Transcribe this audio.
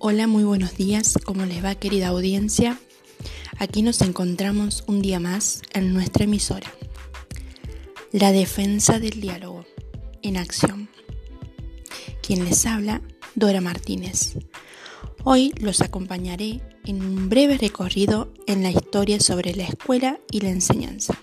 Hola, muy buenos días. ¿Cómo les va, querida audiencia? Aquí nos encontramos un día más en nuestra emisora. La defensa del diálogo en acción. Quien les habla, Dora Martínez. Hoy los acompañaré en un breve recorrido en la historia sobre la escuela y la enseñanza.